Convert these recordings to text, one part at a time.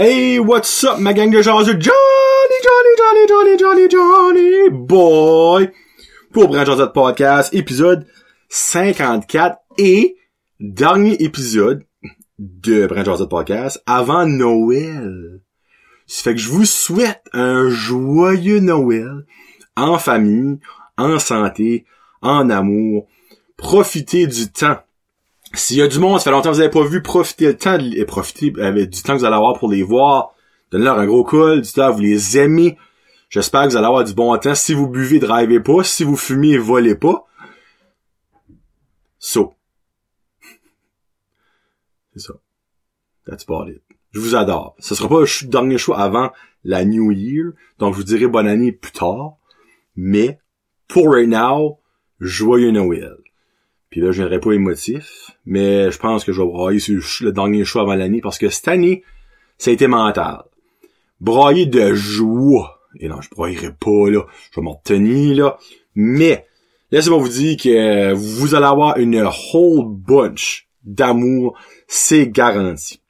Hey, what's up, ma gang de jaseux? Johnny, Johnny, Johnny, Johnny, Johnny, Johnny, boy! Pour Brand Josette Podcast, épisode 54 et dernier épisode de Brand Josette Podcast avant Noël. Ça fait que je vous souhaite un joyeux Noël en famille, en santé, en amour. Profitez du temps. S'il y a du monde, ça fait longtemps que vous n'avez pas vu, profitez le temps et profitez avec du temps que vous allez avoir pour les voir. Donnez-leur un gros call, dites-leur vous les aimez. J'espère que vous allez avoir du bon temps. Si vous buvez, drivez pas. Si vous fumez, volez pas. So. C'est ça. That's about it. Je vous adore. Ce sera pas le dernier choix avant la New Year. Donc, je vous dirai bonne année plus tard. Mais, pour right now, joyeux Noël. Puis là, je viendrai pas émotif, mais je pense que je vais brailler sur le dernier choix avant l'année parce que cette année, ça a été mental. Brailler de joie. Et non, je braillerai pas, là. Je vais m'en retenir, là. Mais, laissez-moi vous dire que vous allez avoir une whole bunch d'amour. C'est garanti.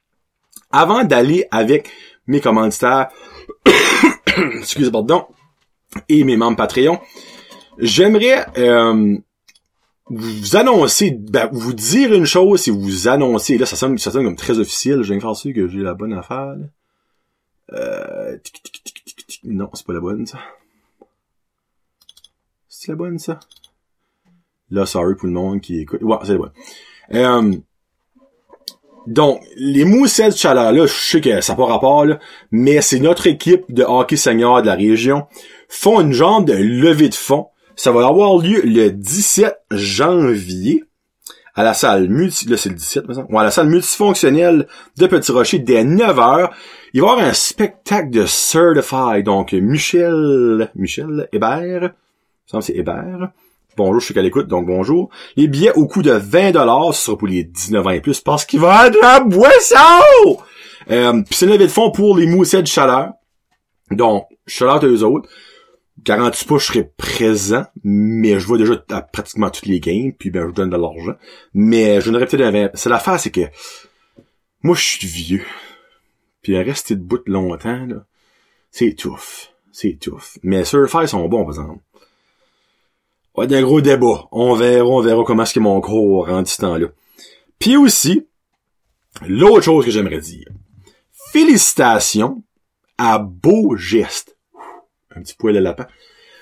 Avant d'aller avec mes commanditaires, excusez pardon, et mes membres Patreon, j'aimerais euh, vous annoncer, ben, vous dire une chose si vous annoncez, là ça sonne, ça sonne comme très officiel, j'ai sûr que j'ai la bonne affaire. Là. Euh, non, c'est pas la bonne ça. C'est la bonne ça. Là, sorry pour le monde qui écoute. Ouais, c'est la bonne. Euh, donc, les moussettes de chaleur, là, je sais que ça n'a pas rapport, là, mais c'est notre équipe de hockey senior de la région font une genre de levée de fonds. Ça va avoir lieu le 17 janvier à la salle multi, là c'est le 17, à la salle multifonctionnelle de Petit Rocher dès 9h. Il va y avoir un spectacle de Certified, donc Michel, Michel Hébert, ça c'est Hébert, Bonjour, je suis qu'à l'écoute, donc bonjour. Les billets au coût de 20$, ce sera pour les 19 ans et plus, parce qu'il va y avoir de la boisson! Euh, Puis c'est une levée de fonds pour les moussettes de chaleur. Donc, chaleur de eux autres. Garantis pas je serai présent, mais je vois déjà à pratiquement toutes les games, puis ben je donne de l'argent. Mais je n'aurais peut-être 20... C'est l'affaire, c'est que moi je suis vieux. Puis rester debout longtemps, là, c'est tough. C'est tough. Mais Surfire sont bons, par exemple. Ouais, d'un gros débat. On verra, on verra comment est-ce que mon corps rendu ce temps-là. Puis aussi, l'autre chose que j'aimerais dire. Félicitations à Beau Geste. Un petit poil de lapin.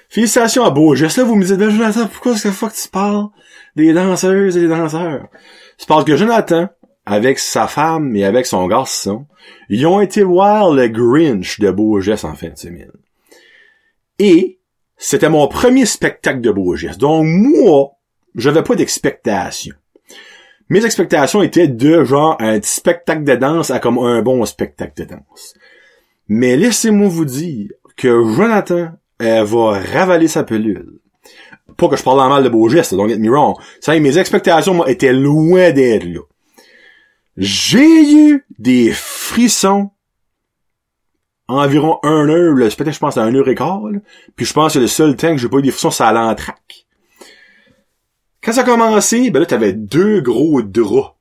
Félicitations à Beau. Là, vous me dites, ben, Jonathan, pourquoi est-ce que fuck tu parles des danseuses et des danseurs? C'est parce que Jonathan, avec sa femme et avec son garçon, ils ont été voir le Grinch de Beau en fin de semaine. Et, c'était mon premier spectacle de beau. Donc, moi, j'avais pas d'expectation. Mes expectations étaient de genre un spectacle de danse à comme un bon spectacle de danse. Mais laissez-moi vous dire que Jonathan elle va ravaler sa pelule. Pas que je parle en mal de beau geste, don't get me wrong. Ça, mes expectations, moi, étaient loin d'être là. J'ai eu des frissons environ un heure, le spectacle, je pense, à un heure et quart, puis je pense que le seul temps que j'ai pas eu des frissons, c'est à l'entraque. Quand ça a commencé, ben là, t'avais deux gros draps.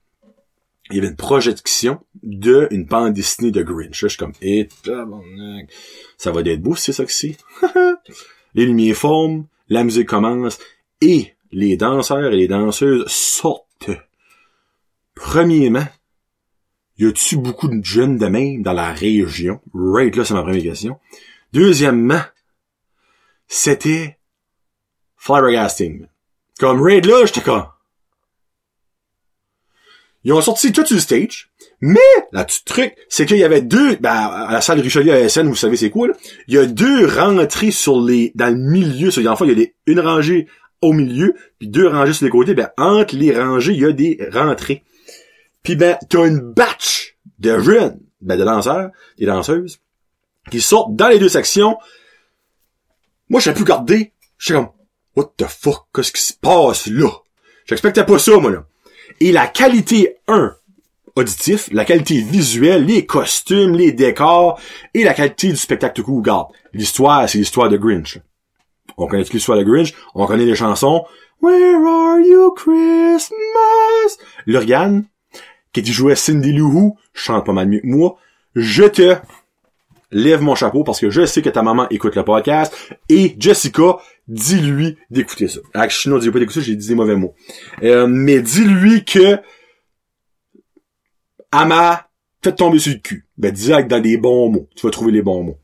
Il y avait une projection de une bande dessinée de Grinch. je suis comme, eh, ça va être beau, c'est ça que les lumières forment, la musique commence, et les danseurs et les danseuses sortent. Premièrement, y a-tu beaucoup de jeunes de même dans la région? Right là, c'est ma première question. Deuxièmement, c'était flabbergasting. Comme Raid là, j'étais comme... Ils ont sorti tout sur le stage, mais là, tu truc, c'est qu'il y avait deux, ben, à la salle Richelieu ASN, vous savez c'est quoi, là? Il y a deux rentrées sur les, dans le milieu, sur fois, il y a une rangée au milieu, puis deux rangées sur les côtés, ben, entre les rangées, il y a des rentrées. Puis ben, t'as une batch de jeunes, ben de danseurs, des danseuses, qui sortent dans les deux sections. Moi, je plus garder. Je suis comme, what the fuck, qu'est-ce qui se passe là? J'expectais pas ça, moi, là. Et la qualité, un, auditif, la qualité visuelle, les costumes, les décors, et la qualité du spectacle tout regarde. L'histoire, c'est l'histoire de Grinch. On connaît l'histoire de Grinch, on connaît les chansons. Where are you Christmas? L'organe, qui jouait Cindy Lou Who, chante pas mal mieux que moi. je te lève mon chapeau parce que je sais que ta maman écoute le podcast et Jessica, dis-lui d'écouter ça. Actually, non, dis pas d'écouter ça, j'ai dit des mauvais mots. Euh, mais dis-lui que Ama fait tomber sur le cul. Ben, direct dans des bons mots. Tu vas trouver les bons mots.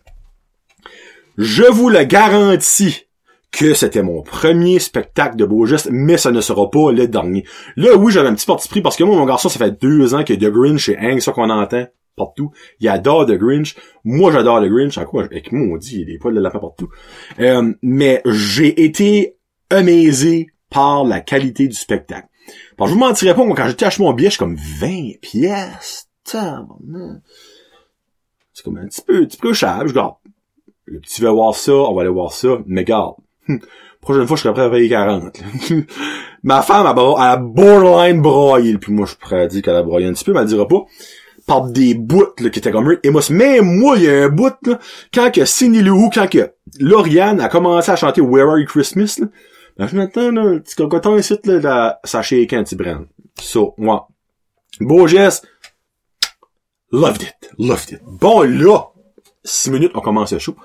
Je vous le garantis que c'était mon premier spectacle de beau geste, mais ça ne sera pas le dernier. Là, oui, j'avais un petit parti pris parce que moi, mon garçon, ça fait deux ans que The Grinch et Hang, ça qu'on entend partout. Il adore The Grinch. Moi, j'adore The Grinch. À quoi? Avec moi, on dit, il y a des poils de lapin partout. Euh, mais j'ai été amazé par la qualité du spectacle. Que je vous mentirais pas, moi, quand j'étais acheté mon billet, je suis comme 20 pièces. C'est comme un petit peu, un petit peu cher. Je garde. Le petit veut voir ça, on va aller voir ça. Mais garde. Prochaine fois, je serais prêt à payer 40. Ma femme, elle, a borderline broyé. Puis moi, je suis à dire qu'elle a broyé un petit peu, mais elle dira pas. Des bouts, là, qui étaient comme et moi, même moi, il y a un bout, là, quand que Cindy Lou, quand que Lauriane a commencé à chanter Where Are You Christmas, là, ben, je m'attends, là, petit cocoton ici, là, là ça shake un petit. So, moi. Beau geste. Loved it. Loved it. Bon, là, six minutes, on commence le show.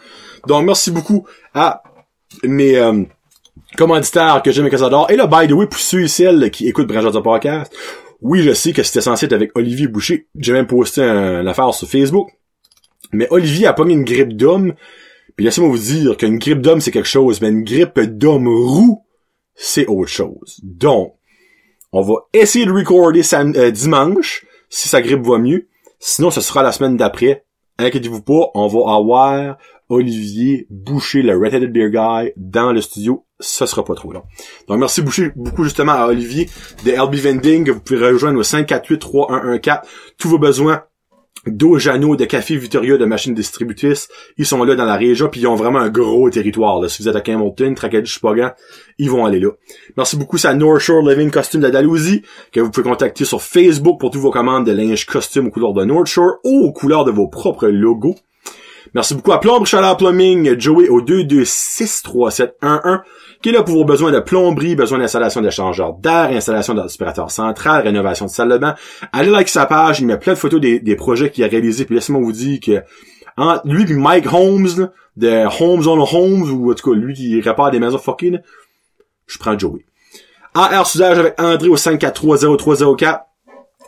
Donc, merci beaucoup à mes euh, commanditaires que j'aime et que j'adore. Et là, by the way, pour ceux et celles qui écoutent de Podcast, oui, je sais que c'était censé être avec Olivier Boucher. J'ai même posté une affaire sur Facebook. Mais Olivier a pas mis une grippe d'homme. Puis laissez-moi vous dire qu'une grippe d'homme, c'est quelque chose, mais une grippe d'homme roux, c'est autre chose. Donc, on va essayer de recorder euh, dimanche, si sa grippe va mieux. Sinon, ce sera la semaine d'après. Inquiétez-vous pas, on va avoir Olivier Boucher, le Red-Headed Beer Guy, dans le studio. Ce sera pas trop long. Donc, merci beaucoup justement à Olivier de LB Vending. Vous pouvez rejoindre au 548-3114. Tous vos besoins d'eau Jano, de café Victoria, de machines distributrices, ils sont là dans la région, puis ils ont vraiment un gros territoire. Là. Si vous êtes à Campbellton, Tracadie, Chupagan, ils vont aller là. Merci beaucoup, à North Shore Living Costume de Dalhousie, que vous pouvez contacter sur Facebook pour toutes vos commandes de linge costume aux couleurs de North Shore ou aux couleurs de vos propres logos. Merci beaucoup à Plombre Chaleur Plumbing, Joey au 2263711, qui est là pour vos besoins de plomberie, besoin d'installation d'échangeurs d'air, installation d'aspirateur central, rénovation de salle de bain. Allez like sa page, il met plein de photos des, projets qu'il a réalisés, puis laissez-moi vous dire que lui et Mike Holmes, de Homes on Homes, ou en tout cas lui qui répare des maisons fucking, je prends Joey. AR Sudage avec André au 5430304.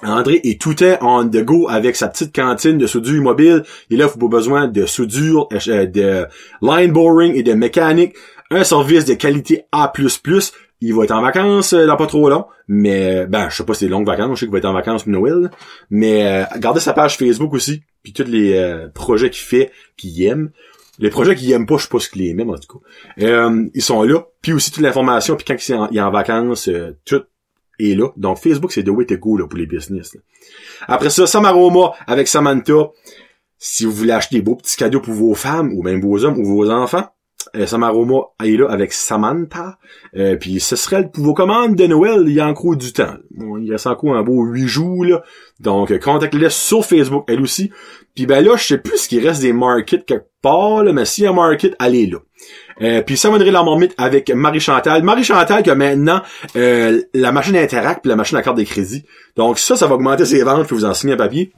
André est tout est on the go avec sa petite cantine de soudure mobile. Il offre vos besoins de soudure, euh, de line boring et de mécanique. Un service de qualité A++. Il va être en vacances là euh, pas trop long, mais ben je sais pas si c'est longues vacances, je sais qu'il va être en vacances pour Noël, mais euh, gardez sa page Facebook aussi, puis tous les projets qu'il fait, qu'il aime. Les projets qu'il aime pas, je sais pas ce qu'il aime en tout cas. ils sont là, puis aussi toute l'information, puis quand il est en, vacances, tout est là. Donc Facebook, c'est the way to go là, pour les business. Après ça, Samaroma avec Samantha. Si vous voulez acheter des beaux petits cadeaux pour vos femmes, ou même vos hommes, ou vos enfants, euh, Samaroma est là avec Samantha. Euh, puis ce serait pour vos commandes de Noël, il y a encore du temps. il reste encore un beau huit jours. Là. Donc contactez-les sur Facebook, elle aussi. Puis ben là, je sais plus ce qu'il reste des markets quelque part, là, mais s'il y a un market, allez là. Euh, puis ça la marmite avec Marie Chantal. Marie Chantal qui a maintenant euh, la machine Interact puis la machine à carte de crédit. Donc ça, ça va augmenter ses ventes, puis vous en signer un papier.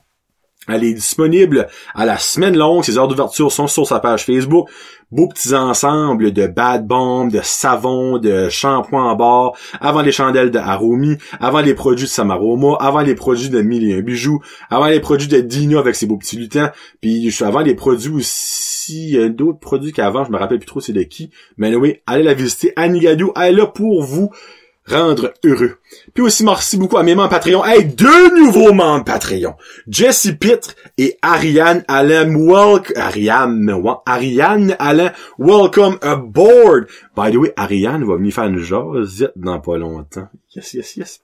Elle est disponible à la semaine longue. Ses heures d'ouverture sont sur sa page Facebook. Beaux petits ensembles de bad bombs, de savon, de shampoing en barre, avant les chandelles de Aromi, avant les produits de Samaroma, avant les produits de Mille et bijoux, avant les produits de Dino avec ses beaux petits lutins, puis avant les produits aussi, d'autres produits qu'avant, je me rappelle plus trop c'est de qui. Mais oui, allez la visiter. Annie Gadou, elle est là pour vous rendre heureux. Puis aussi, merci beaucoup à mes membres Patreon. Hey, deux nouveaux membres Patreon. Jesse Pitt et Ariane Allen. Welcome, Ariane, Ariane Allen. Welcome aboard. By the way, Ariane va venir faire une jasette dans pas longtemps. Yes, yes, yes.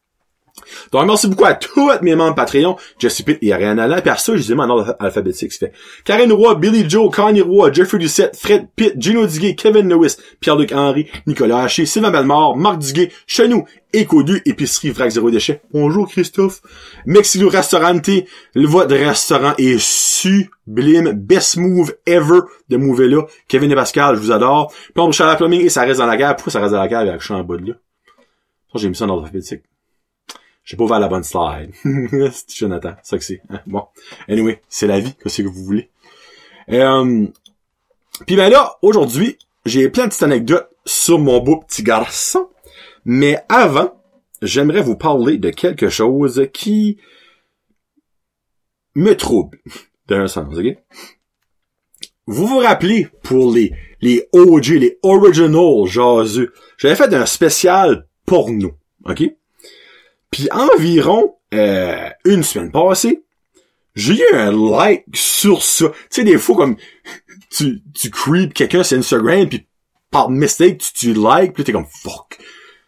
Donc, merci beaucoup à tous mes membres Patreon, Jesse Pitt et Ariane Allen. Puis à ça, je dis en ordre alphabétique, fait Karen Roy, Billy Joe, Connie Roy, Jeffrey Ducette, Fred Pitt, Gino Diguet, Kevin Lewis, Pierre-Luc Henry, Nicolas Haché, Sylvain Belmore, Marc Duguay, Chenou, Écodu, Épicerie Vrac Zéro Déchet. Bonjour Christophe. Mexilo Restaurante, le votre restaurant est sublime. Best move ever de move là. Kevin et Pascal, je vous adore. On la plumbing et ça reste dans la guerre. Pourquoi ça reste dans la guerre avec en bas de là? J'ai mis ça dans alphabétique. J'ai pas ouvert la bonne slide. c'est Jonathan, ça que c'est. Hein? Bon. Anyway, c'est la vie, qu'est-ce que vous voulez? Euh, Puis ben là, aujourd'hui, j'ai plein de petites anecdotes sur mon beau petit garçon. Mais avant, j'aimerais vous parler de quelque chose qui me trouble, d'un sens, ok? Vous vous rappelez, pour les, les OG, les original jaseux, j'avais fait un spécial porno, ok? Puis environ euh, une semaine passée, j'ai eu un like sur ça. Tu sais, des fois, comme, tu, tu creep quelqu'un sur Instagram, puis par mistake, tu, tu like, puis t'es comme, fuck.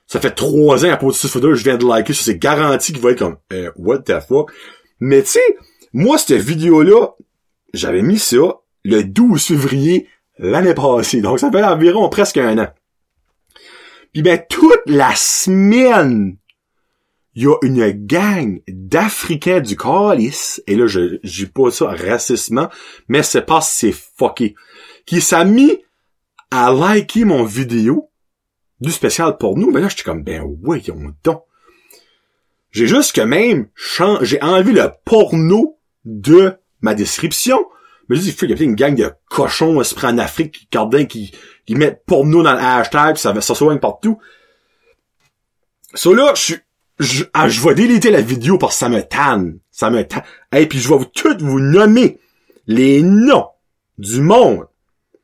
Ça fait trois ans à propos de cette photo, je viens de liker, c'est garanti qu'il va être comme, euh, what the fuck. Mais tu sais, moi, cette vidéo-là, j'avais mis ça le 12 février l'année passée. Donc, ça fait environ presque un an. Puis ben, toute la semaine, il y a une gang d'Africains du Calice, et là, je dis pas ça racistement, mais c'est pas c'est fucké, qui s'est mis à liker mon vidéo du spécial pour nous. Ben là, j'étais comme, ben voyons donc. J'ai juste que même, j'ai enlevé le porno de ma description. Mais je dis, il y a une gang de cochons se en Afrique, qui, qui, qui mettent porno dans le hashtag, ça, ça soigne partout. So là, je suis, je, ah, je vais déliter la vidéo parce que ça me tanne. Ça me tanne. Et puis je vais vous tout vous nommer les noms du monde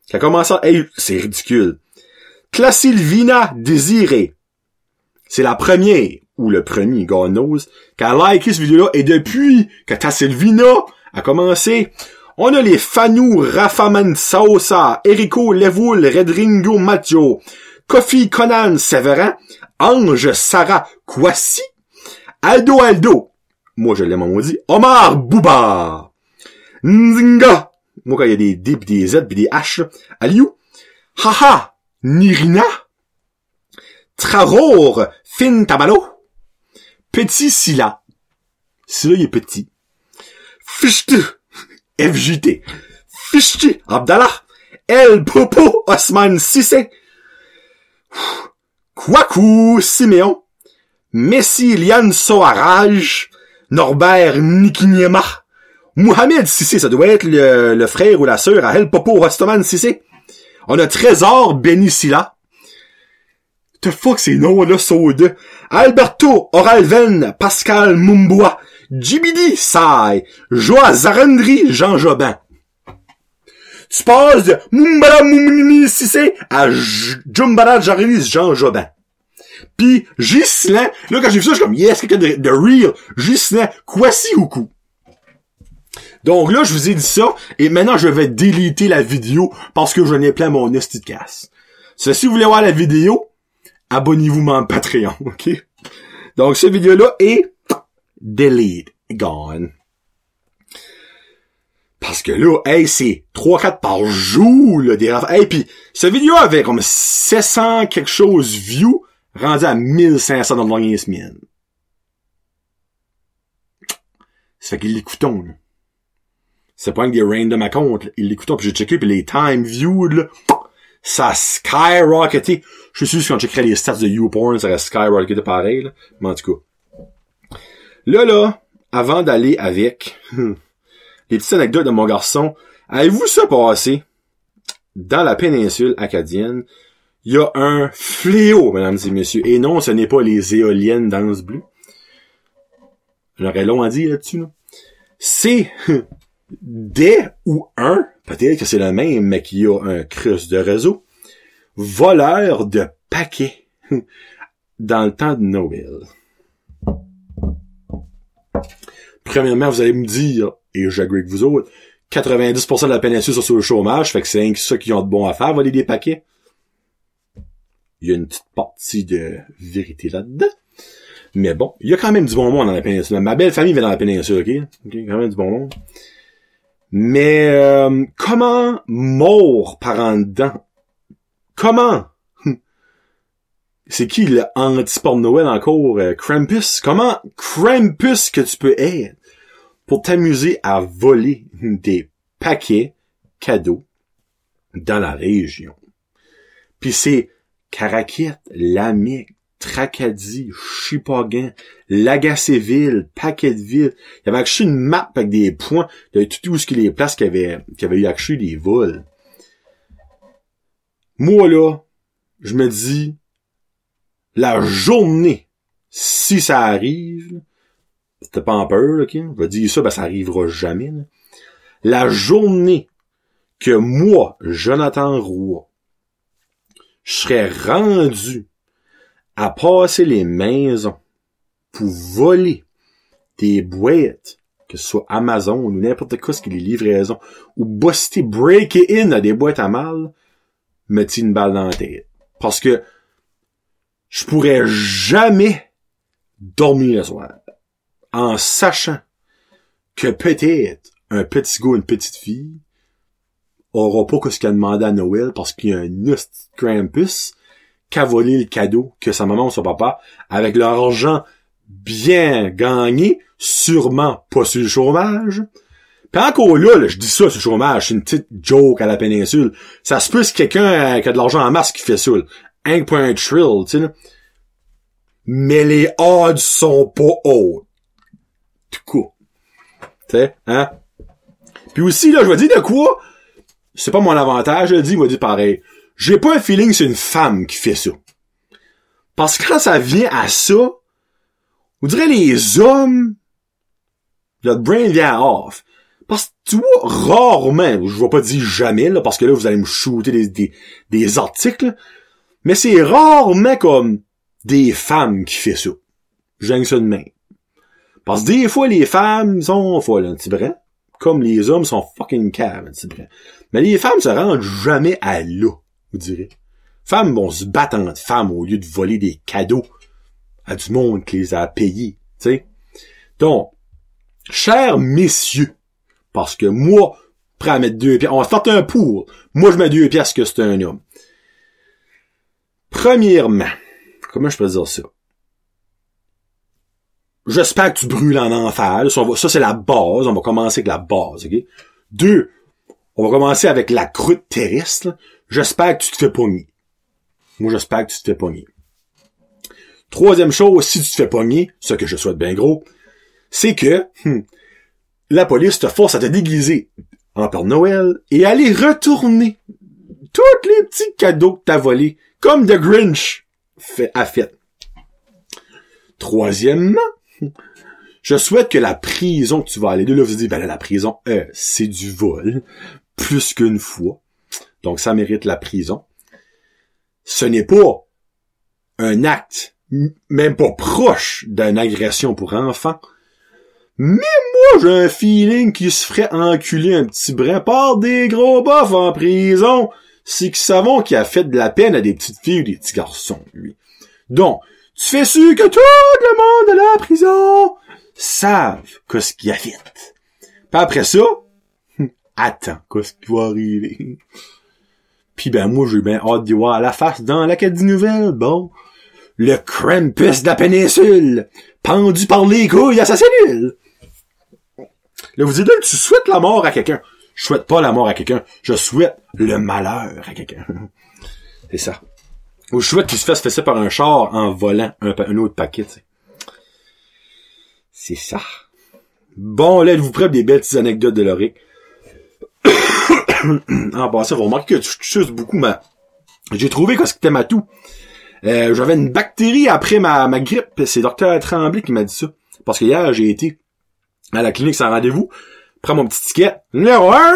qui a commencé à... Hey, c'est ridicule. Classilvina Désiré. C'est la première, ou le premier, God knows, qui a liké cette vidéo-là, et depuis que Tassilvina a commencé, on a les Fanou Rafaman Saosa, Erico Levoul, Redringo Maggio, Kofi Conan Severin, Ange Sarah Kwasi, Aldo Aldo, moi je l'aime en maudit, Omar Bouba, Nzinga, moi quand il y a des D des Z des H, Aliou, Haha, Nirina, Traror, Fin Tabalo, Petit Silla, Silla il est petit, Fichte, FJT, Fichte, Abdallah, El Popo, Osman Sissé, Kwaku Siméon, Messi Lian Soaraj, Norbert Nikiniema, Mohamed Sissé, ça doit être le, frère ou la sœur à El Popo Rostoman Sissé. On a Trésor Benicilla. The fuck ces noms-là deux. Alberto Oralven, Pascal Mumboa, Jibidi Sai, Joa Zarandri, Jean Jobin. Tu passes de Sissé à Jumbala Jaris Jean Jobin. Puis Gislain, là quand j'ai vu ça, je suis comme yes, quelqu'un de, de real. Gislain, Kwasi Huku. Donc là, je vous ai dit ça, et maintenant je vais déliter la vidéo parce que je n'ai plein mon esti de casse. si vous voulez voir la vidéo, abonnez-vous à mon Patreon, ok? Donc cette vidéo-là est delete, gone. Parce que là, hey, c'est 3-4 par jour, là, des Hey, puis cette vidéo avait comme 700 quelque chose views, rendu à 1500 dans le dernier semaine. Ça fait qu'il l'écoutons, là. C'est pas que des random accounts, il l'écoutons, puis j'ai checké, puis les time viewed, là, ça a skyrocketé. Je suis sûr que quand checkerais les stats de YouPorn, ça aurait skyrocketé pareil, là. Mais en tout cas. Là, là, avant d'aller avec les petites anecdotes de mon garçon, avez-vous ça passé? Dans la péninsule acadienne, il y a un fléau, mesdames et messieurs. Et non, ce n'est pas les éoliennes dans ce bleu. J'aurais long à dire là-dessus, là. C'est des ou un, peut-être que c'est le même, mais qui a un crus de réseau, voleur de paquets dans le temps de Noël. Premièrement, vous allez me dire, et j'agree avec vous autres, 90% de la péninsule sont sur le chômage, fait que c'est ceux qui ont de bon à faire, voler des paquets. Il y a une petite partie de vérité là-dedans. Mais bon, il y a quand même du bon monde dans la péninsule. Ma belle famille vient dans la péninsule, ok? Ok, quand même du bon monde. Mais euh, comment mort par en dedans? Comment? C'est qui le anti-sport de Noël encore? Euh, Krampus? Comment Krampus que tu peux être? Pour t'amuser à voler des paquets cadeaux dans la région? Puis c'est Caraquette, Lamique, Tracadie, Chipagan, Lagacéville, Paquetteville. Il y avait acheté une map avec des points de tout où ce qu'il les places qui avait, qui avait eu acheté des vols. Moi, là, je me dis, la journée, si ça arrive, c'était pas en peur, ok? Je vais dire ça, ben ça arrivera jamais. La journée que moi, Jonathan Roy, je serais rendu à passer les maisons pour voler des boîtes, que ce soit Amazon ou n'importe quoi ce qui est les livraisons, ou buster, break in à des boîtes à mal, me une balle dans la tête. Parce que je pourrais jamais dormir le soir en sachant que peut-être un petit gars, une petite fille aura pas que ce qu'il a demandé à Noël parce qu'il y a un Nust Krampus qui a volé le cadeau que sa maman ou son papa, avec leur argent bien gagné, sûrement pas sur le chômage. Puis encore là, je dis ça sur le chômage, c'est une petite joke à la péninsule. Ça se peut que quelqu'un qui a de l'argent en masse qui fait ça. Un point trill, tu sais. Mais les odds sont pas hauts. Hein? Puis aussi, là, je vais dire de quoi? C'est pas mon avantage, je le dis, il va dire pareil. J'ai pas un feeling que c'est une femme qui fait ça. Parce que quand ça vient à ça, on dirait les hommes, notre brain vient off. Parce que tu vois, rarement, je vais pas dire jamais, là, parce que là, vous allez me shooter des, des, des articles, mais c'est rarement comme des femmes qui fait ça. J'aime ça de même. Parce que des fois, les femmes sont folles, un petit brin. Comme les hommes sont fucking caves, un petit brin. Mais les femmes se rendent jamais à là vous direz. Femmes vont se battre entre femmes au lieu de voler des cadeaux à du monde qui les a payés, tu sais. Donc, chers messieurs, parce que moi, prêt à mettre deux pièces, on va faire un pour. Moi, je mets deux pièces que c'est un homme. Premièrement, comment je peux dire ça? J'espère que tu brûles en enfer. Ça, c'est la base. On va commencer avec la base, ok? Deux, on va commencer avec la croûte terrestre. J'espère que tu te fais pogner. Moi, j'espère que tu te fais pogner. Troisième chose, si tu te fais pogner, ce que je souhaite bien gros, c'est que hmm, la police te force à te déguiser en Père Noël et aller retourner tous les petits cadeaux que t'as volés, comme The Grinch fait, a fait. Troisièmement, je souhaite que la prison que tu vas aller de là, vous dites, ben la prison, euh, c'est du vol, plus qu'une fois. Donc, ça mérite la prison. Ce n'est pas un acte, même pas proche d'une agression pour enfants. Mais moi, j'ai un feeling qu'il se ferait enculer un petit brin par des gros bofs en prison. C'est qu'ils savons qu'il a fait de la peine à des petites filles ou des petits garçons, lui. Donc, tu fais sûr que tout le monde de la prison? Savent ce qu'il a fait. Puis après ça, attends, qu'est-ce qui va arriver? Pis ben moi j'ai bien hâte d'y voir la face dans l'Acadie Nouvelle. Bon. Le Krampus de la péninsule, pendu par les couilles à sa cellule. Là, vous dites tu souhaites la mort à quelqu'un. Je souhaite pas la mort à quelqu'un. Je souhaite le malheur à quelqu'un. C'est ça. Ou je souhaite qu'il se fasse fesser par un char en volant un, autre paquet, C'est ça. Bon, là, êtes-vous prêts des belles petites anecdotes de Loric? en passant, vous remarquez que tu choses beaucoup mais J'ai trouvé que c'était ma tout. Euh, j'avais une bactérie après ma, ma grippe. C'est docteur Tremblay qui m'a dit ça. Parce que hier, j'ai été à la clinique sans rendez-vous. Prends mon petit ticket. Numéro un.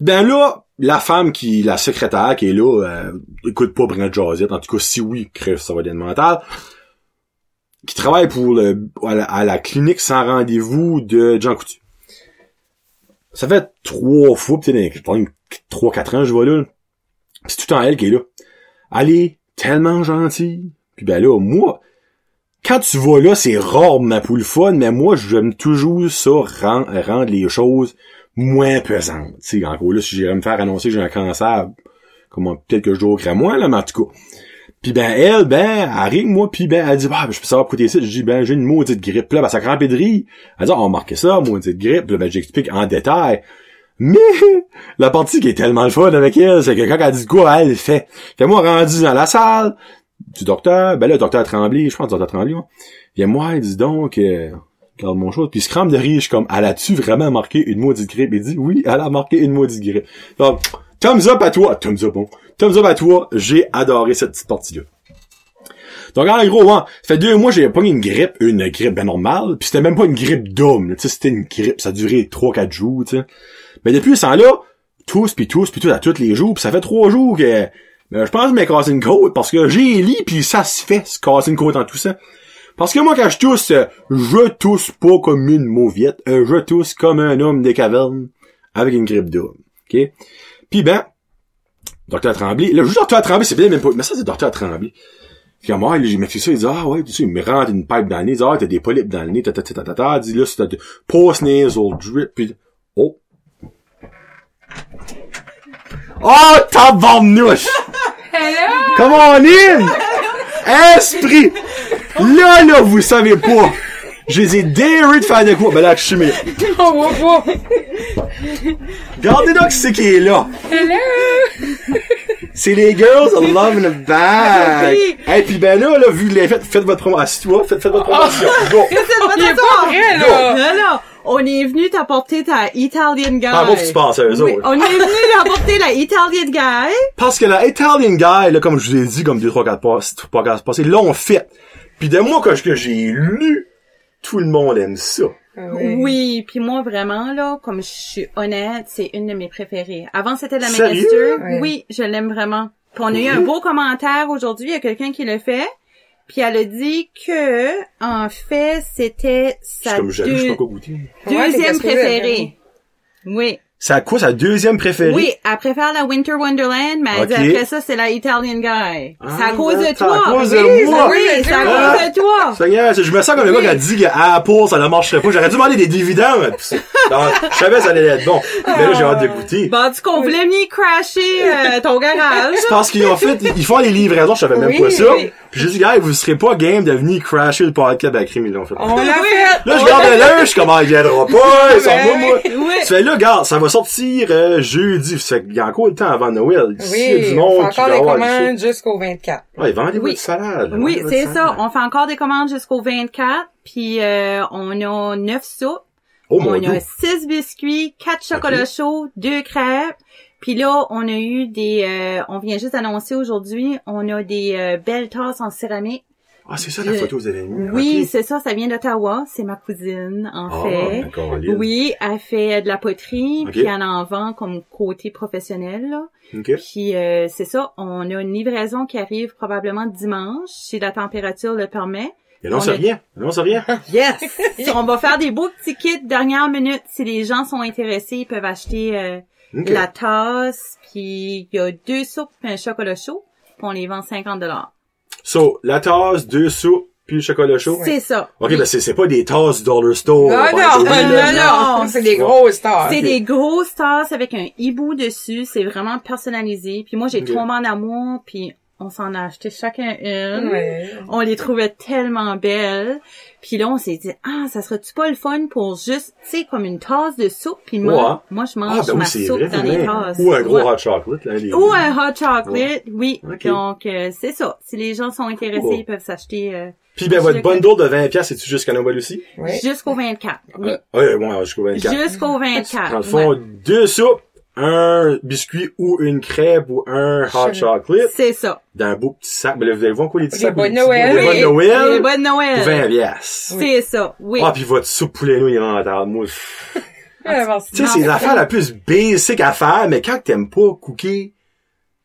Ben là, la femme qui, la secrétaire qui est là, euh, écoute pas Brent Josette. En tout cas, si oui, crève ça va être mental. Qui travaille pour le, à la, clinique sans rendez-vous de Jean Coutu. Ça fait trois fois, peut-être trois, quatre ans, je vois là. C'est tout temps elle qui est là. Elle est tellement gentille. Puis ben là, moi, quand tu vas là, c'est rarement pour le fun, mais moi, j'aime toujours ça, rendre, les choses moins pesantes. Tu sais, en gros, là, si j'irais me faire annoncer que j'ai un cancer, comme que je dois à moi, là, mais en tout cas. Puis ben, elle, ben, arrive, moi, puis ben, elle dit, bah, je peux savoir pourquoi t'es ici. Je dis, ben, j'ai une maudite grippe. là, ben, ça crampé de rire. Elle dit, on marqué ça, maudite grippe. Là, ben, j'explique en détail. Mais la partie qui est tellement le fun avec elle, c'est que quand elle dit quoi, elle fait. Fait moi rendu dans la salle, du docteur, ben là, le docteur Tremblay, je pense, le docteur Tremblay, moi, vient moi, dis donc, euh, regarde mon chose, puis crame de rire, je suis comme, elle a-tu vraiment marqué une maudite grippe? Il dit, oui, elle a marqué une maudite grippe. Donc, thumbs up à toi, thumbs up, bon, thumbs up à toi, j'ai adoré cette petite partie-là. Donc, en gros, hein, ça fait deux mois, j'ai pas une grippe, une grippe ben normale, puis c'était même pas une grippe d'homme, tu sais, c'était une grippe, ça a duré trois, quatre jours, tu sais. Mais depuis ce temps-là, tous, puis tous, puis tous, à tous les jours, puis ça fait trois jours que, ben, je pense que je cassé une côte, parce que j'ai lit, puis ça se fait, se casser une côte en tout ça. Parce que moi, quand je tousse, euh, je tousse pas comme une mauviette, euh, je tousse comme un homme des cavernes, avec une grippe d'homme, ok? Puis ben, Docteur Tremblay, le Docteur Tremblay, c'est bien même pas, mais ça c'est Docteur Tremblay. Puis moi, il m'a fait ça, il dit, ah ouais, tu sais, il me rentre une pipe dans le nez, il dit, ah, t'as des polypes dans le nez, ta ta ta ta ta, il dit, là, c'est post-nasal drip, puis oh. Oh, tabarnouche! Hello! Come on in! Esprit! Là, là, vous savez pas. Je les ai dérés de faire de quoi? Ben là, je suis mais... On voit pas. Regardez donc c'est qui est là. Hello! C'est les girls of Love in a Bag. Et puis ben là, là, vu que les faites, faites votre promotion. Toi, faites, faites votre promotion. Go. Il est pas vrai, là! Non, non. On est venu t'apporter ta Italian Guy. Ah, moi, tu penses à eux Oui, autres. on est venu t'apporter la Italian Guy. Parce que la Italian Guy, là, comme je vous ai dit, comme deux, trois, quatre pas- podcasts passés, l'ont fait. Puis de moi, quand je- que j'ai lu, tout le monde aime ça. Oui, puis moi vraiment là, comme je suis honnête, c'est une de mes préférées. Avant c'était la Sérieux? Oui. Oui, je l'aime vraiment. Puis on a eu un beau commentaire aujourd'hui, il y a quelqu'un qui l'a fait. Puis elle a dit que en fait, c'était Je suis sa comme je pas. Ouais, deuxième préférée. Oui. C'est à quoi sa deuxième préférée? Oui, elle préfère la Winter Wonderland, mais elle dit après ça, c'est la Italian Guy. Ah, c'est à cause de c'est à toi. cause de oui, moi. Oui, c'est à Ah. cause de toi. Seigneur, je me sens comme le gars qui a dit que Apple, ça ne marcherait pas. J'aurais dû demander des dividendes. Non, je savais que ça allait être bon. Mais là, j'ai hâte de goûter. Bon, du coup, on voulait venir crasher euh, ton garage. C'est parce qu'ils ont fait, ils font les livraisons, je savais même Oui, pas ça. oui. Puis j'ai dit, gars, vous serez pas game de venir crasher le podcast avec Crime, ils l'ont fait. On l'a Oui. fait! Là, je regarde l'heure, je suis comme, ah, il viendra pas, ils sont moi, moi. Oui. Tu fais là, regarde, ça va sortir euh, jeudi. Fait qu'il y a encore le temps avant Noël. S'il y a Oui, du on fait encore va du commandes jusqu'au 24. show. Ouais, vendez Oui. votre salade. Oui, c'est ça. On fait encore des commandes jusqu'au 24, puis euh, on a 9 soupes, Oh mon on a 6 biscuits, 4 chocolats chauds, 2 crêpes. Puis là, on a eu des... euh, on vient juste d'annoncer aujourd'hui, on a des euh, belles tasses en céramique. Ah, c'est ça la photo que vous avez. Oui, c'est ça, ça vient d'Ottawa. C'est ma cousine, en Ah, fait. Oui, elle fait de la poterie, Ok. puis elle en vend comme côté professionnel. Là. Ok. Puis euh, c'est ça, on a une livraison qui arrive probablement dimanche, si la température le permet. Et non, On c'est a- rien. Non, c'est rien. Yes! on va faire des beaux petits kits dernière minute. Si les gens sont intéressés, ils peuvent acheter euh, la tasse, puis il y a deux soupes et un chocolat chaud, puis on les vend 50 So, la tasse, deux soupes, puis le chocolat chaud. C'est ça. Ok, ben c'est, c'est pas des tasses Dollar Store. Non, là, non, non, non, non. c'est des grosses stars. C'est des grosses tasses avec un hibou dessus. C'est vraiment personnalisé. Puis moi, j'ai tombé en amour, puis on s'en a acheté chacun une. Ouais. On les trouvait tellement belles. Puis là, on s'est dit, ah, ça serait-tu pas le fun pour juste, tu sais, comme une tasse de soupe. Puis moi, Ouais. moi, je Ah, mange ben ma oui, soupe vrai, dans les tasses. Ou un gros Ouais. hot chocolate, là. les- Ou un hot chocolate, Ouais. oui. Ok. Donc, euh, c'est ça. Si les gens sont intéressés, ils peuvent s'acheter euh, Puis ben, votre bundle de 20 pièces, c'est-tu jusqu'à Noël aussi? Oui. jusqu'au 24. Oui. Ouais, ouais, jusqu'au 24. Jusqu'au 24. Dans le fond, ouais. deux soupes, un biscuit ou une crêpe ou un hot chocolate C'est ça. dans un beau petit sac. Ben là, vous allez voir quoi, les petits sacs? les petits- Noël. Des Oui. bonnes Les Noël. bonnes Noël. 20 pièces. C'est ça, oui. Ah, puis votre soupe poulet nouilles en table. Moi, pff. Ah, merci. tu sais, c'est l'affaire la plus basic à faire, mais quand t'aimes pas cooker,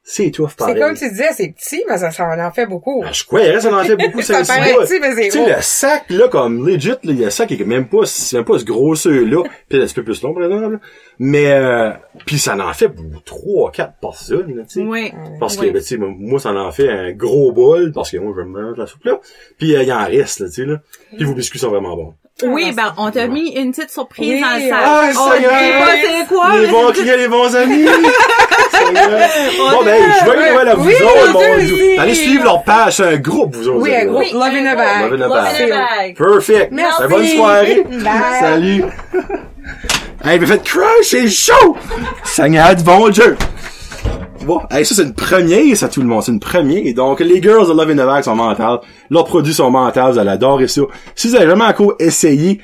c'est tough pareil. C'est comme tu disais, c'est petit, mais ça, ça en fait beaucoup. Ah, je crois, ça en fait beaucoup, Ça ça paraît petit, mais c'est Tu sais, gros. le sac, là, comme legit, là, il y a un sac qui est même pas, c'est même pas ce. Puis là, c'est un peu plus long, par exemple. là. Mais, euh, puis ça en fait pour trois, quatre personnes, là, tu sais. Oui. Parce que, Oui. ben, tu sais, moi, ça en fait un gros bol, parce que moi, je vais me mettre la soupe là. Puis, euh, il en reste, là, tu sais, là. Puis vos biscuits sont vraiment bons. Oui, ben, on t'a mis une petite surprise Oui, dans le sac. ah, on ça y est. c'est quoi, les mais bons c'est- clients, les bons amis! Bon, ben, je vais Noël à vous Oui, autres, mon. Dieu. Allez suivre leur page, c'est un groupe, vous autres. Oui, un Oui, love in a bag. Love in a bag. Perfect. Merci. Ben, bonne soirée. Bye. Salut. hey, mais faites crush, c'est chaud! Seigneur du bon Dieu. bon. Hey, ça, c'est une première, ça, tout le monde. C'est une première. Donc, les girls de Love in the Bag sont mentales. Leurs produits sont mentales. Vous allez adorer ça. Si vous avez jamais encore essayé,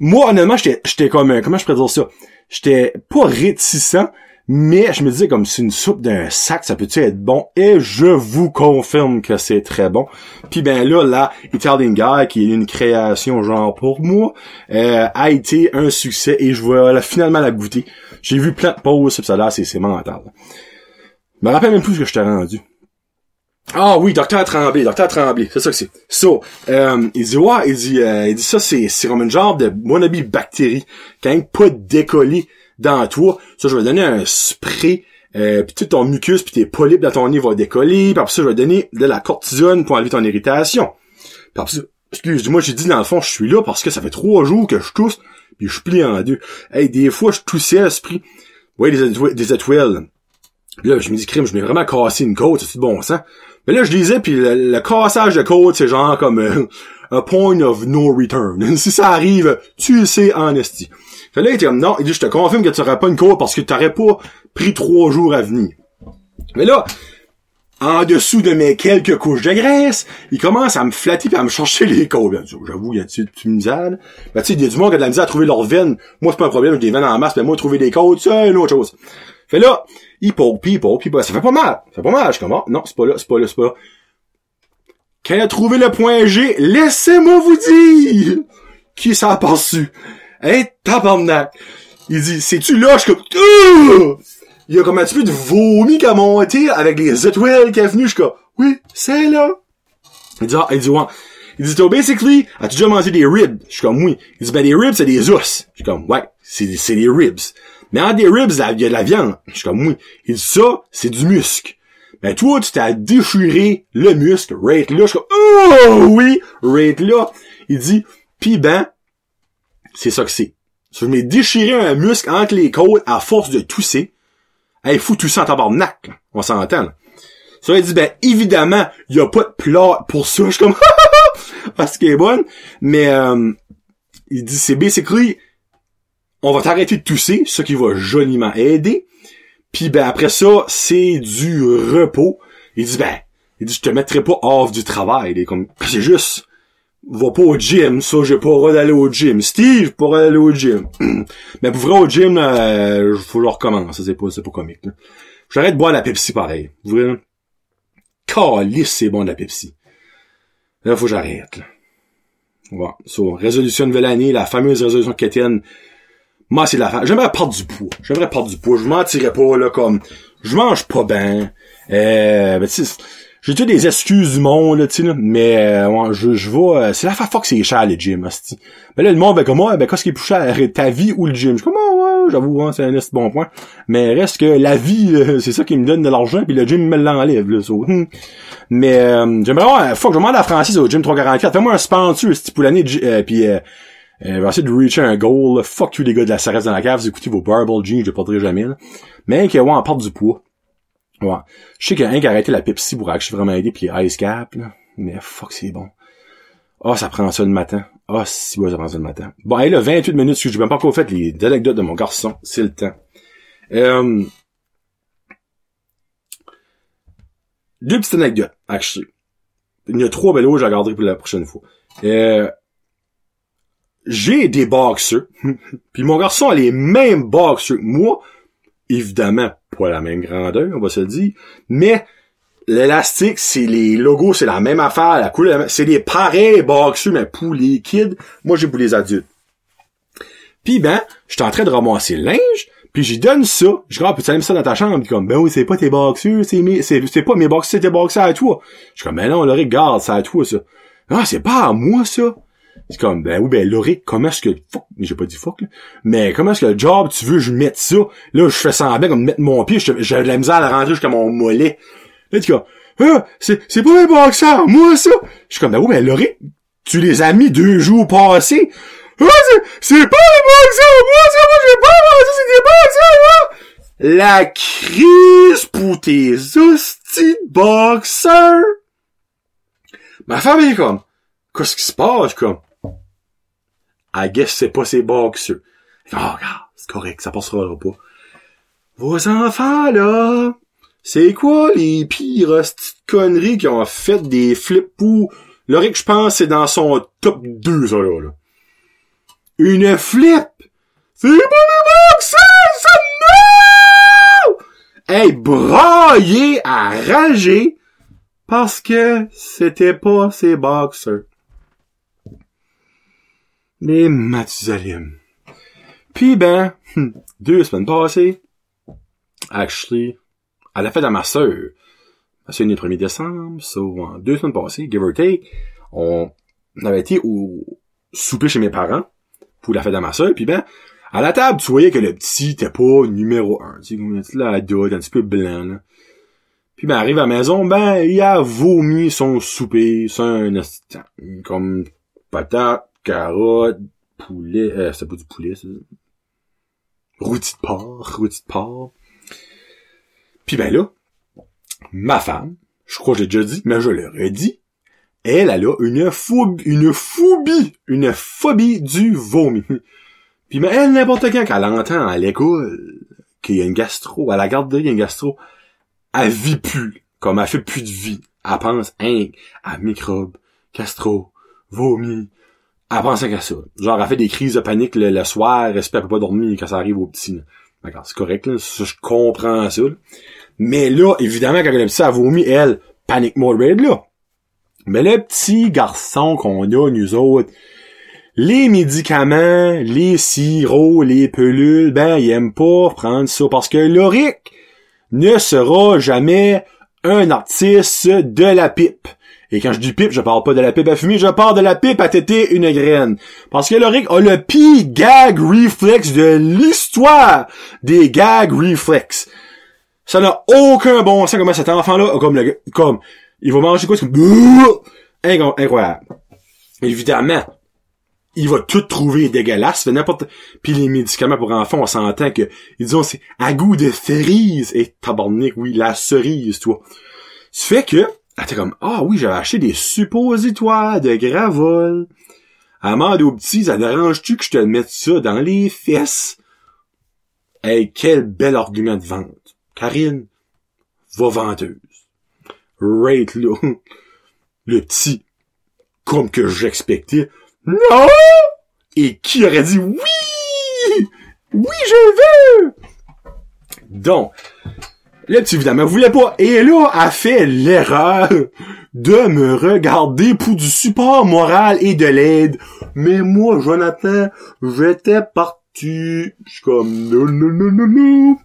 moi, honnêtement, j'étais, j'étais comme, un- comment je pourrais dire ça? J'étais pas réticent, mais je me disais comme c'est une soupe d'un sac, ça peut-tu être bon? Et je vous confirme que c'est très bon. Puis ben là, la Italian Guy, qui est une création genre pour moi, euh, a été un succès et je vais la- finalement la goûter. J'ai vu plein de pauses, ça là, c'est c'est mental. Je me rappelle même plus ce que je t'ai rendu. Ah oui, docteur Tremblay, docteur Tremblay, c'est ça que c'est. So, euh, il dit ouais, il dit, euh, il dit ça c'est c'est comme une genre de wannabe bactérie quand même pas décollé dans toi. Ça, je vais donner un spray, euh, puis tout ton mucus puis tes polypes dans ton nez vont décoller. Puis après ça, je vais donner de la cortisone pour enlever ton irritation. Puis après ça, excuse moi j'ai dit dans le fond, je suis là parce que ça fait trois jours que je tousse puis je plie en deux. Hey, des fois je toussais à l'esprit. Ouais, des, des étoiles. Là, je me dis, crime, je m'ai vraiment cassé une côte, c'est bon sang. Mais là, je lisais, puis le, le cassage de côte, c'est genre comme euh, un point of no return. si ça arrive, tu sais en esti. Fait là, il était non, il dit, je te confirme que tu n'auras pas une côte parce que tu n'aurais pas pris trois jours à venir. Mais là, en dessous de mes quelques couches de graisse, il commence à me flatter pis à me chercher les côtes. J'avoue, il y a-tu du misère? là? Ben, tu sais, il y a du monde qui a de la misère à trouver leurs veines. Moi, c'est pas un problème, j'ai des veines en masse, mais moi, trouver des côtes, c'est une autre chose. Fait là, il poke, pis il poke, pis ça fait pas mal. Ça fait pas mal. Je suis comme, ah, non, c'est pas là, c'est pas là, c'est pas là. Quand il a trouvé le point G, laissez-moi vous dire qui ça a perçu. Hey, tabarnak. Il dit, c'est-tu là? Je suis comme! Il y a comme un petit peu de vomi qui a monté avec les étoiles qui est venu. Je suis comme, oui, c'est là. Il dit, ah, il dit, ouais. Il dit, so basically, as-tu déjà mangé des ribs? Je suis comme, oui. Il dit, ben, des ribs, c'est des os. Je suis comme, ouais, c'est, c'est des ribs. Mais en des ribs, il y a de la viande. Je suis comme, oui. Il dit, ça, c'est du muscle. Ben, toi, tu t'as déchiré le muscle, rate là. Je suis comme, oh, oui, rate là. Il dit, pis ben, c'est ça que c'est. Je m'ai déchiré un muscle entre les côtes à force de tousser? Hey, fou tousser en tabarnak. On s'entend. Ça, il dit, ben, évidemment, il a pas de plat pour ça. Je suis comme, parce qu'elle est bonne. Mais, euh, il dit, c'est basically, on va t'arrêter de tousser, ce qui va joliment aider. Puis, ben, après ça, c'est du repos. Il dit, ben, il dit, je te mettrai pas off du travail. Il est comme, c'est juste, va pas au gym, ça, j'ai pas le droit d'aller au gym. Steve, pas aller au gym. Mais pour vrai, au gym, euh, faut le recommencer, c'est pas, c'est pas comique. J'arrête de boire la Pepsi pareil. Vous voyez, là? Calice, c'est bon de la Pepsi. Là, faut que j'arrête, là. Voilà. So, résolution de nouvelle année, la fameuse résolution quétaine. Moi, c'est la fa- J'aimerais perdre du poids. J'aimerais perdre du poids. Je mentirais pas, là, comme, je mange pas bien. Euh, ben, tu sais, j'ai toutes des excuses du monde, là, tu sais, là. Mais, euh, je, je vais, euh, c'est la fois que c'est cher, le gym, hostie. Ben là, le monde, ben, comme moi, ben, qu'est-ce qui est plus cher, ta vie ou le gym? Je suis comme, ah, ouais, j'avoue, hein, c'est un bon point. Mais reste que la vie, euh, c'est ça qui me donne de l'argent, puis le gym me l'enlève, là, so, hum. Mais, euh, j'aimerais avoir, fuck, je demande à Francis au gym 344, fais-moi un sponsor, esti, pour l'année, euh, puis, euh, euh, vais essayer de reacher un goal. Fuck you, les gars de la Sarès dans la cave, vous écoutez vos Barbell Jeans, je porterai jamais, là. Mais, que, ouais, on porte du poids. Je sais qu'il y a un qui a arrêté la Pepsi pour actually vraiment aider, puis les Ice Cap, là. Mais fuck, c'est bon. Ah, ça prend ça le matin. Ah, si, ouais, ça prend ça le matin. Bon, hey, là, 28 minutes, je n'ai même pas encore fait les anecdotes de mon garçon. C'est le temps. Euh... Deux petites anecdotes, actually. Il y a trois vélos, je regarderai pour la prochaine fois. Euh... J'ai des boxers. puis mon garçon a les mêmes boxers que moi. Évidemment, pas la même grandeur, on va se le dire. Mais l'élastique, c'est les logos, c'est la même affaire, la couleur, c'est des pareils boxers, mais pour les kids, moi j'ai pour les adultes. Puis ben, j'étais en train de ramasser le linge, puis j'y donne ça. Je dis, ah, peux-tu ça dans ta chambre? Puis comme, ben oui, c'est pas tes boxers, c'est mes, c'est, c'est pas mes boxers, c'est tes boxers à toi. Je suis comme, ben non, Laurie, regarde, c'est à toi, ça. Ah, c'est pas à moi, ça. C'est comme, ben oui, ben Laurie, comment est-ce que, fuck, j'ai pas dit fuck, là. Mais comment est-ce que le job, tu veux je mette ça? Là, je fais semblant comme mettre mon pied, j'ai de la misère à la rentrer jusqu'à mon mollet. Là, tu ah, c'est, c'est pas mes boxers, moi, ça. Je suis comme, ben oui, ben Laurie, tu les as mis deux jours passés. Ah, c'est, c'est pas les boxers, moi, ça, moi, j'ai pas mangé, c'est des boxers, moi. La crise pour tes hosties de boxers. Ma femme est comme, qu'est-ce qui se passe, comme, I guess c'est pas ses boxers. Oh, c'est correct, ça passera pas. Vos enfants, là, C'est quoi les pires petites conneries qui ont fait des flips ou Loric, je pense, c'est dans son top 2, ça, là. là. Une flip! C'est pas les boxers, ça, non! Hey, braillé à rager parce que c'était pas ses boxers. Les Mathusalim. Puis ben, deux semaines passées, actually, à la fête à ma sœur, c'est le 1er décembre, so, en deux semaines passées, give or take, on avait été au souper chez mes parents pour la fête à ma sœur, puis ben, à la table, tu voyais que le petit était pas numéro un, tu sais, là, un petit peu blanc, là. Puis ben, arrive à la maison, ben, il a vomi son souper, c'est un comme patate, carotte, poulet, euh, c'est pas du poulet, c'est rôti de porc, rôti de porc. Puis ben là, ma femme, je crois que j'ai déjà dit, mais je le redis, elle, elle a une phobie, une phobie, une phobie du vomi. Puis ben, elle, n'importe quand qu'elle entend à l'école qu'il y a une gastro, à la garderie, il y a une gastro, elle vit plus, comme elle fait plus de vie. Elle pense, hein, à microbes, gastro, vomi. Elle pense qu'à ça. Genre, elle fait des crises de panique le, soir, elle peut pas dormir quand ça arrive au petit. D'accord, c'est correct, je comprends ça, là. Mais là, évidemment, quand le petit a vomi, elle, panique red, là. Mais le petit garçon qu'on a, nous autres, les médicaments, les sirops, les pelules, ben, il aime pas prendre ça parce que Loric ne sera jamais un artiste de la pipe. Et quand je dis pipe, je parle pas de la pipe à fumer, je parle de la pipe à téter une graine. Parce que Loric a le pire gag reflex de l'histoire des gag reflex. Ça n'a aucun bon sens comment cet enfant-là, comme le, comme, il va manger quoi, c'est comme, Incro- incroyable. Évidemment, il va tout trouver dégueulasse, n'importe, puis les médicaments pour enfants, on s'entend que, ils disent, c'est à goût de cerise, et tabarnak, oui, la cerise, toi. Ça fait que, elle était comme, ah oui, j'avais acheté des suppositoires de gravol. Amande au petit, ça dérange-tu que je te mette ça dans les fesses? Hey, quel bel argument de vente. Karine, va vendeuse. Rate là. Le petit, comme que j'expectais. Non! Et qui aurait dit oui? Oui, je veux! Donc, le petit évidemment voulait pas. Et là, a fait l'erreur de me regarder pour du support moral et de l'aide. Mais moi, Jonathan, j'étais parti. Je suis comme, non, non, non, non, non.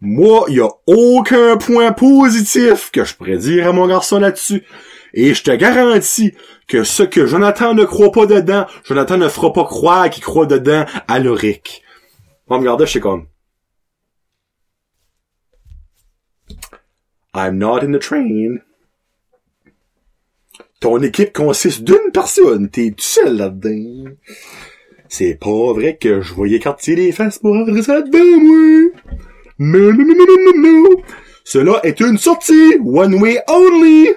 Moi, il y a aucun point positif que je pourrais dire à mon garçon là-dessus. Et je te garantis que ce que Jonathan ne croit pas dedans, Jonathan ne fera pas croire qu'il croit dedans à Loric. Moi, me regarder, je suis comme, I'm not in the train. Ton équipe consiste d'une personne. T'es tout seul là-dedans. C'est pas vrai que je voyais quartier les fesses pour rentrer ça dedans, moi. Non, non, non, non, non, non. Cela est une sortie. One way only.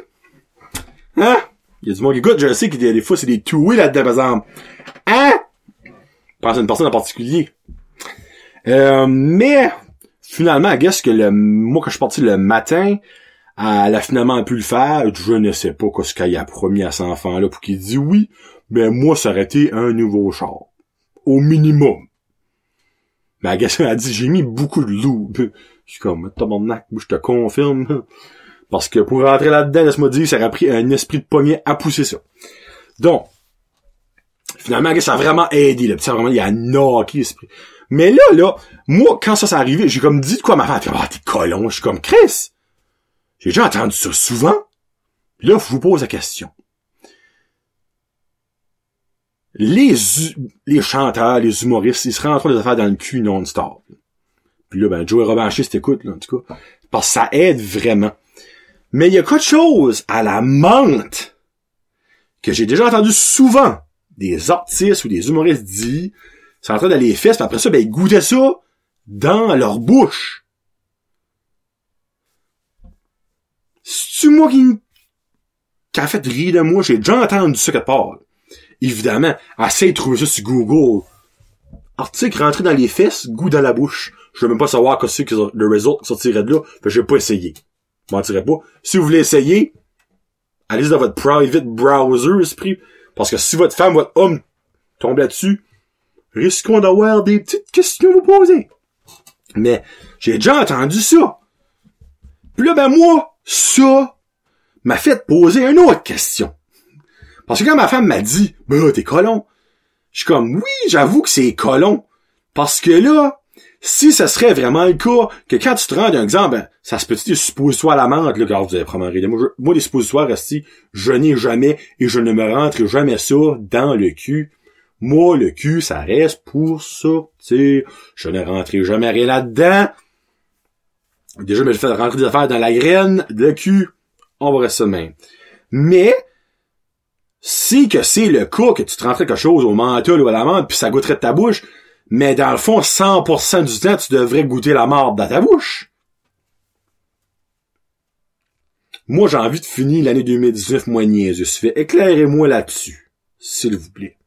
Hein? Il y a du monde qui écoute, je sais qu'il y a des fois, c'est des two-way là-dedans, par exemple. Hein? Pense à une personne en particulier. Euh, mais, finalement, I guess que le, moi, quand je suis parti le matin, elle a finalement pu le faire. Je ne sais pas quoi ce qu'elle a promis à cet enfant-là pour qu'il dise oui. Mais moi, ça aurait été un nouveau char. Au minimum. Mais I guess qu'elle a dit, j'ai mis beaucoup de loup. Je suis comme, tabarnak, je te confirme. Parce que pour rentrer là-dedans, laisse-moi dire, ça aurait pris un esprit de poignet à pousser ça. Donc, finalement, I guess, ça a vraiment aidé, le petit, vraiment, il a knocké l'esprit. Mais là, là, moi, quand ça s'est arrivé, j'ai comme dit de quoi ma femme. Ah, t'es colon. Je suis comme, Chris, j'ai déjà entendu ça souvent. Puis là, je vous pose la question. Les, les chanteurs, les humoristes, ils se rentrent des affaires dans le cul non-stop. Puis là, ben, Joey Revanchiste écoute, là, en tout cas. Parce que ça aide vraiment. Mais il y a quelque chose à la menthe que j'ai déjà entendu souvent des artistes ou des humoristes dire, c'est en train d'aller les fesses, puis après ça, ben, ils goûtaient ça dans leur bouche. C'est-tu moi qui, qui a fait rire de moi? J'ai déjà entendu ça quelque part. Évidemment, essaye de trouver ça sur Google. Article rentré dans les fesses, goût dans la bouche. Je veux même pas savoir que c'est que le result sortirait de là. Que vais pas essayer. Je mentirais pas. Si vous voulez essayer, allez dans votre private browser, esprit. Parce que si votre femme, votre homme tombe là-dessus, risquons d'avoir des petites questions à vous poser. Mais, j'ai déjà entendu ça. Puis là, ben moi, ça m'a fait poser une autre question. Parce que quand ma femme m'a dit, ben t'es colon, je suis comme, oui, j'avoue que c'est colon. Parce que là, si ça serait vraiment le cas, que quand tu te rends d'un exemple, ben, ça se peut des suppositoires à la menthe, là, car vous avez probablement ri moi, je- moi, les suppositoires, je n'ai jamais, et je ne me rentre jamais ça dans le cul. Moi, le cul, ça reste pour sortir. Je ne rentrerai jamais rien là-dedans. Déjà, mais je fais rentrer des affaires dans la graine, le cul, on va rester même. Mais, si que c'est le cas que tu te rentrais quelque chose au menthol ou à la menthe, puis ça goûterait de ta bouche, mais dans le fond, 100% du temps, tu devrais goûter la marde dans ta bouche. Moi, j'ai envie de finir l'année 2019 moins niaiseux. Fait éclairez-moi là-dessus, s'il vous plaît.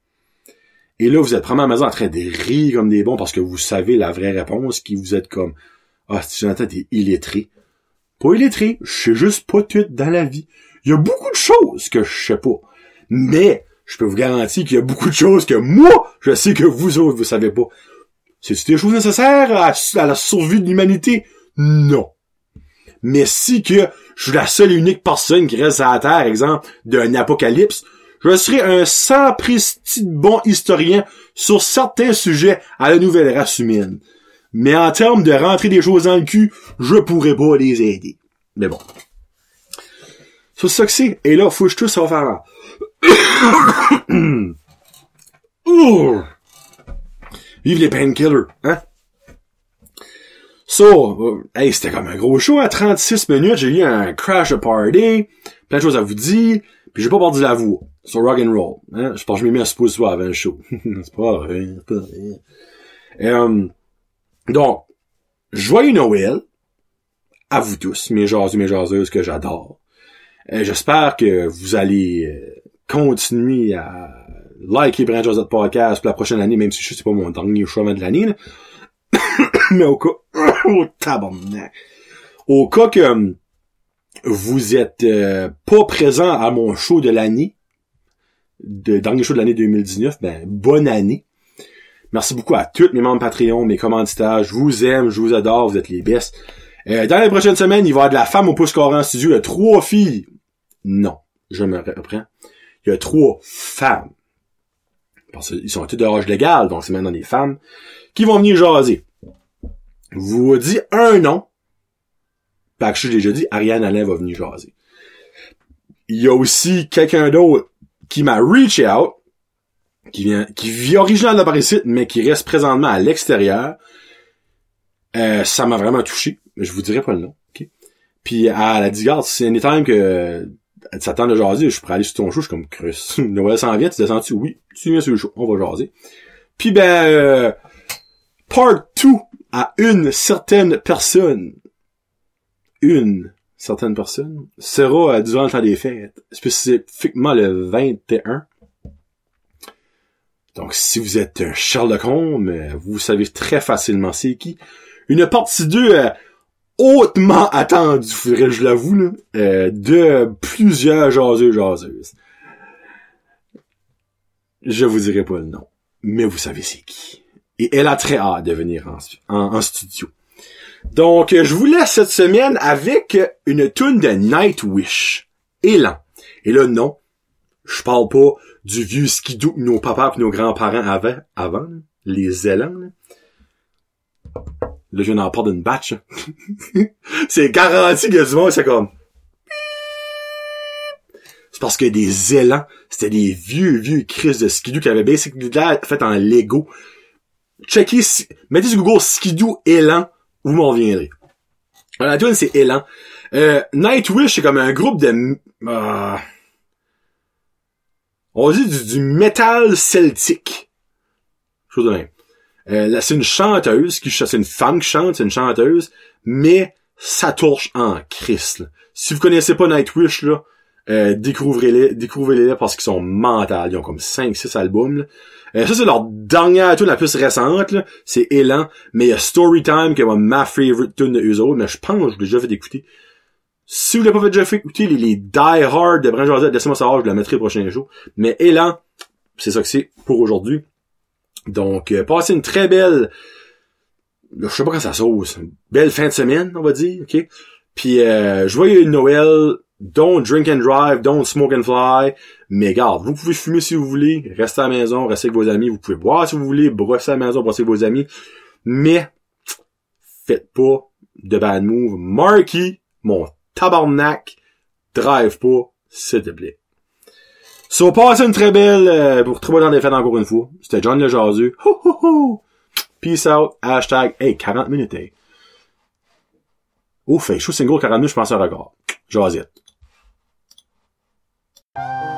Et là, vous êtes probablement à la maison en train de rire comme des bons parce que vous savez la vraie réponse, qui vous êtes comme, ah, si Jonathan, t'es illettré. Pas illettré, je sais juste pas tout dans la vie. Il y a beaucoup de choses que je sais pas. Mais, je peux vous garantir qu'il y a beaucoup de choses que moi, je sais que vous autres, vous savez pas. C'est des choses nécessaires à, à la survie de l'humanité? Non. Mais si que je suis la seule et unique personne qui reste à la Terre, exemple, d'un apocalypse, je serai un sans presti bon historien sur certains sujets à la nouvelle race humaine. Mais en termes de rentrer des choses dans le cul, je pourrais pas les aider. Mais bon. C'est ça que c'est. Et là, faut que je ça va faire. Vive les painkillers, hein? So, euh, hey, c'était comme un gros show à 36 minutes. J'ai eu un crash de party, plein de choses à vous dire, puis j'ai pas perdu la voix sur rock and roll. Hein? Je pense que je m'ai mis un suppositoire avant le show. c'est pas vrai, pas. Euh, donc, joyeux Noël à vous tous, mes jaseux, mes jaseuses que j'adore. Euh, J'espère que vous allez euh, continuer à liker Brand Josette Podcast pour la prochaine année, même si je sais pas mon dernier choix de l'année. Mais au cas... oh, tabarnak. Au cas que hum, vous êtes euh, pas présent à mon show de l'année, de dernier show de l'année 2019, ben, bonne année. Merci beaucoup à tous mes membres Patreon, mes commanditaires. Je vous aime, je vous adore, vous êtes les best. Euh, dans les prochaines semaines, il va y avoir de la femme au pouce en studio. Il y a trois filles. Non, je me reprends. Il y a trois femmes. Parce qu'ils sont tous de l'âge légal, donc c'est maintenant des femmes, qui vont venir jaser. Vous dis un nom. Parce que je l'ai déjà dit, Ariane Alain va venir jaser. Il y a aussi quelqu'un d'autre qui m'a reach out, qui vient, qui vit originaire de Paris, mais qui reste présentement à l'extérieur. Euh, ça m'a vraiment touché. Je vous dirai pas le nom. ok? Puis elle a dit, garde, c'est anytime que elle s'attend de jaser, je pourrais aller sur ton show, je suis comme Chris. Noël s'en vient, tu descends-tu? Oui, tu viens sur le show, on va jaser. Puis ben euh, part 2 à une certaine personne. Une certaine personne sera durant le temps des fêtes, spécifiquement le 21. Donc, si vous êtes un Charles Lecombe, euh, vous savez très facilement c'est qui. Une partie 2 euh, hautement attendue, faudrait je l'avoue, euh, de plusieurs jaseux jaseuses. Je vous dirai pas le nom, mais vous savez c'est qui. Et elle a très hâte de venir en, en- en studio. Donc, euh, je vous laisse cette semaine avec une tune de Nightwish. Élan. Et là, non, je parle pas du vieux skidoo que nos papas et nos grands-parents avaient avant, les élans. Là, là je viens d'en parler d'une batch. là. c'est garanti que du monde, c'est comme... C'est parce que des élans, c'était des vieux, vieux crises de skidoo qui avaient basically fait en Lego. Checkez, mettez sur Google skidoo élan, vous m'en reviendrez. Alors, la tune, c'est élan. Euh, Nightwish, c'est comme un groupe de... euh, on dit du, du métal celtique. Chose de même. Euh, là, c'est une chanteuse qui c'est une femme qui chante, c'est une chanteuse, mais ça torche en Christ. là. Si vous connaissez pas Nightwish, là, Euh, découvrez-les, découvrez-les parce qu'ils sont mentales. Ils ont comme 5, 6 albums, là. Euh, ça, c'est leur dernière tune la plus récente. C'est Élan. Mais il y a Storytime, qui est ma favorite tune de eux autres, mais je pense que je l'ai déjà fait écouter. Si vous l'avez pas fait déjà fait écouter, les, Die Hard de Brand Josette, laissez-moi savoir, je la mettrai au prochain jour. Mais Élan, c'est ça que c'est pour aujourd'hui. Donc, euh, passez une très belle, je sais pas quand ça sauce, une belle fin de semaine, on va dire, ok? Puis, euh, joyeux Noël, don't drink and drive, don't smoke and fly, mais garde, vous pouvez fumer si vous voulez, restez à la maison, restez avec vos amis, vous pouvez boire si vous voulez, brosser à la maison, brosser vos amis, mais faites pas de bad move. Marky, mon tabarnak, drive pas, s'il te plaît. So, passez une très belle, euh, pour très bonne des fêtes encore une fois. C'était John le ho. Peace out. Hashtag, hey, 40 minutes, hey. Oh, fait chaud single 40 minutes, je pense à un record. Jasette.